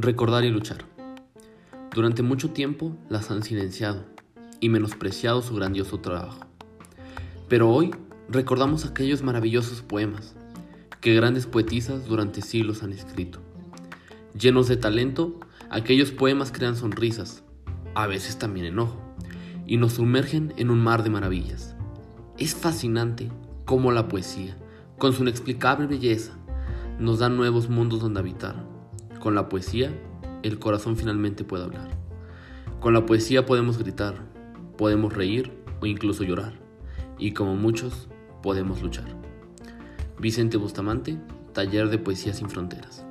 Recordar y luchar. Durante mucho tiempo las han silenciado y menospreciado su grandioso trabajo. Pero hoy recordamos aquellos maravillosos poemas que grandes poetisas durante siglos han escrito. Llenos de talento, aquellos poemas crean sonrisas, a veces también enojo, y nos sumergen en un mar de maravillas. Es fascinante cómo la poesía, con su inexplicable belleza, nos da nuevos mundos donde habitar con la poesía, el corazón finalmente puede hablar. Con la poesía podemos gritar, podemos reír o incluso llorar. Y como muchos, podemos luchar. Vicente Bustamante, Taller de Poesía sin Fronteras.